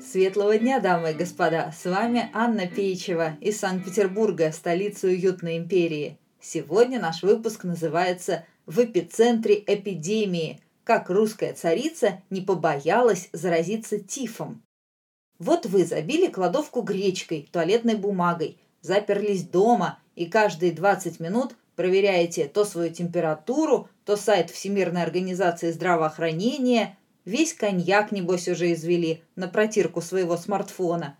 Светлого дня, дамы и господа! С вами Анна Пейчева из Санкт-Петербурга, столицы уютной империи. Сегодня наш выпуск называется «В эпицентре эпидемии. Как русская царица не побоялась заразиться тифом». Вот вы забили кладовку гречкой, туалетной бумагой, заперлись дома и каждые 20 минут проверяете то свою температуру, то сайт Всемирной организации здравоохранения – Весь коньяк, небось, уже извели на протирку своего смартфона.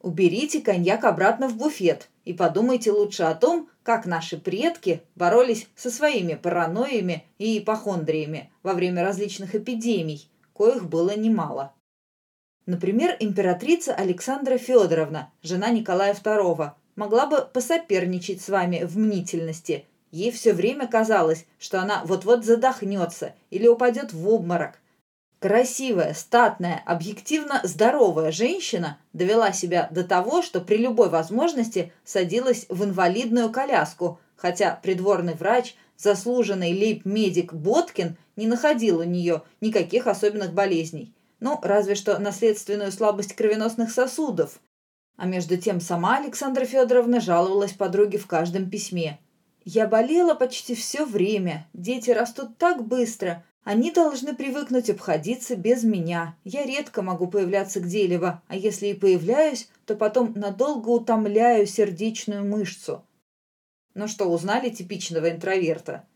Уберите коньяк обратно в буфет и подумайте лучше о том, как наши предки боролись со своими паранойями и ипохондриями во время различных эпидемий, коих было немало. Например, императрица Александра Федоровна, жена Николая II, могла бы посоперничать с вами в мнительности. Ей все время казалось, что она вот-вот задохнется или упадет в обморок – Красивая, статная, объективно здоровая женщина довела себя до того, что при любой возможности садилась в инвалидную коляску, хотя придворный врач, заслуженный лейб-медик Боткин, не находил у нее никаких особенных болезней. Ну, разве что наследственную слабость кровеносных сосудов. А между тем сама Александра Федоровна жаловалась подруге в каждом письме. «Я болела почти все время. Дети растут так быстро. Они должны привыкнуть обходиться без меня. Я редко могу появляться где-либо, а если и появляюсь, то потом надолго утомляю сердечную мышцу. Ну что, узнали типичного интроверта?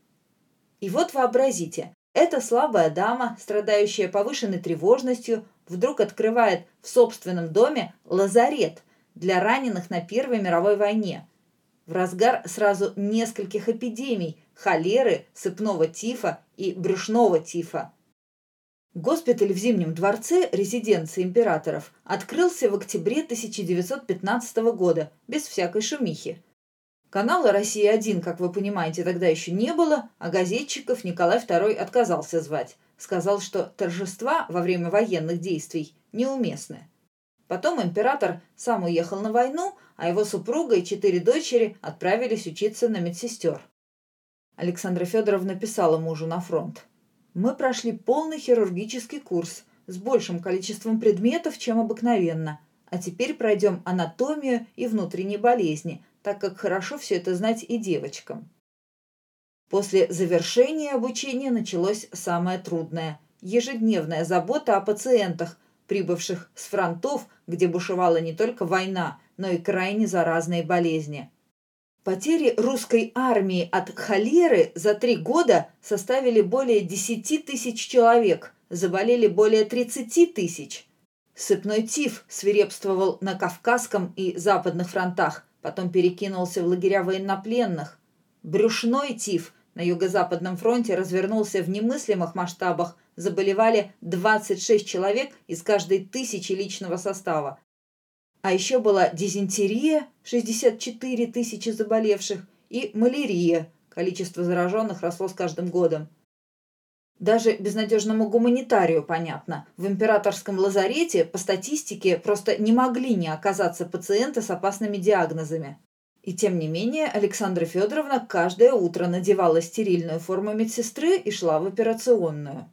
И вот вообразите, эта слабая дама, страдающая повышенной тревожностью, вдруг открывает в собственном доме лазарет для раненых на Первой мировой войне. В разгар сразу нескольких эпидемий, холеры, сыпного тифа и брюшного тифа. Госпиталь в Зимнем дворце, резиденции императоров, открылся в октябре 1915 года, без всякой шумихи. Канала «Россия-1», как вы понимаете, тогда еще не было, а газетчиков Николай II отказался звать. Сказал, что торжества во время военных действий неуместны. Потом император сам уехал на войну, а его супруга и четыре дочери отправились учиться на медсестер. Александра Федоровна писала мужу на фронт. «Мы прошли полный хирургический курс с большим количеством предметов, чем обыкновенно, а теперь пройдем анатомию и внутренние болезни, так как хорошо все это знать и девочкам». После завершения обучения началось самое трудное – ежедневная забота о пациентах, прибывших с фронтов, где бушевала не только война, но и крайне заразные болезни. Потери русской армии от холеры за три года составили более 10 тысяч человек, заболели более 30 тысяч. Сыпной тиф свирепствовал на Кавказском и Западных фронтах, потом перекинулся в лагеря военнопленных. Брюшной тиф на Юго-Западном фронте развернулся в немыслимых масштабах, заболевали 26 человек из каждой тысячи личного состава. А еще была дизентерия, 64 тысячи заболевших, и малярия, количество зараженных росло с каждым годом. Даже безнадежному гуманитарию понятно. В императорском лазарете, по статистике, просто не могли не оказаться пациенты с опасными диагнозами. И тем не менее, Александра Федоровна каждое утро надевала стерильную форму медсестры и шла в операционную.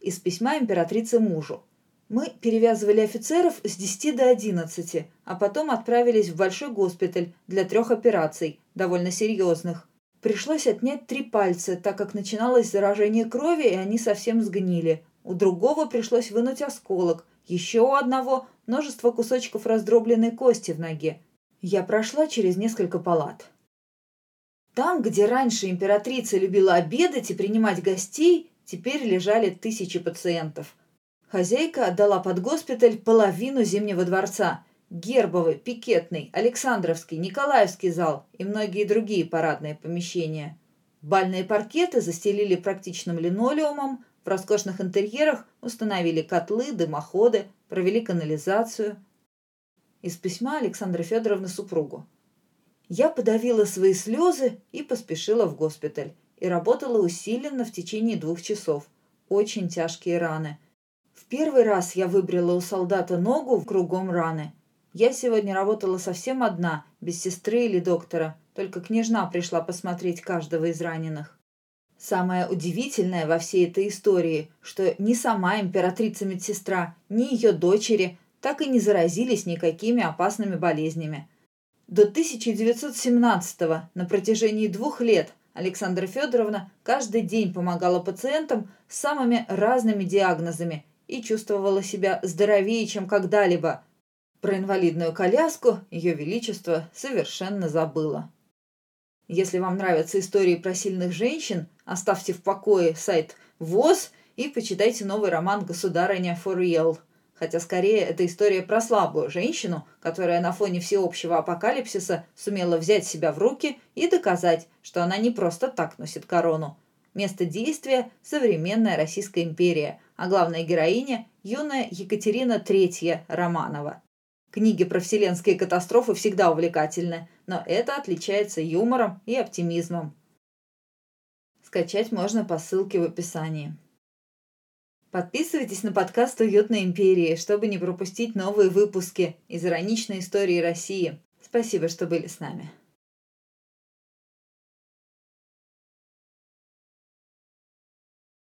Из письма императрицы мужу. Мы перевязывали офицеров с 10 до 11, а потом отправились в большой госпиталь для трех операций, довольно серьезных. Пришлось отнять три пальца, так как начиналось заражение крови, и они совсем сгнили. У другого пришлось вынуть осколок, еще у одного множество кусочков раздробленной кости в ноге. Я прошла через несколько палат. Там, где раньше императрица любила обедать и принимать гостей, теперь лежали тысячи пациентов – Хозяйка отдала под госпиталь половину Зимнего дворца. Гербовый, Пикетный, Александровский, Николаевский зал и многие другие парадные помещения. Бальные паркеты застелили практичным линолеумом, в роскошных интерьерах установили котлы, дымоходы, провели канализацию. Из письма Александра Федоровны супругу. Я подавила свои слезы и поспешила в госпиталь. И работала усиленно в течение двух часов. Очень тяжкие раны – в первый раз я выбрила у солдата ногу в кругом раны. Я сегодня работала совсем одна, без сестры или доктора. Только княжна пришла посмотреть каждого из раненых. Самое удивительное во всей этой истории, что ни сама императрица-медсестра, ни ее дочери так и не заразились никакими опасными болезнями. До 1917 на протяжении двух лет Александра Федоровна каждый день помогала пациентам с самыми разными диагнозами и чувствовала себя здоровее, чем когда-либо. Про инвалидную коляску Ее Величество совершенно забыло. Если вам нравятся истории про сильных женщин, оставьте в покое сайт ВОЗ и почитайте новый роман «Государыня for real». Хотя скорее это история про слабую женщину, которая на фоне всеобщего апокалипсиса сумела взять себя в руки и доказать, что она не просто так носит корону. Место действия – современная Российская империя, а главная героиня – юная Екатерина III Романова. Книги про вселенские катастрофы всегда увлекательны, но это отличается юмором и оптимизмом. Скачать можно по ссылке в описании. Подписывайтесь на подкаст «Уютной империи», чтобы не пропустить новые выпуски из ироничной истории России. Спасибо, что были с нами.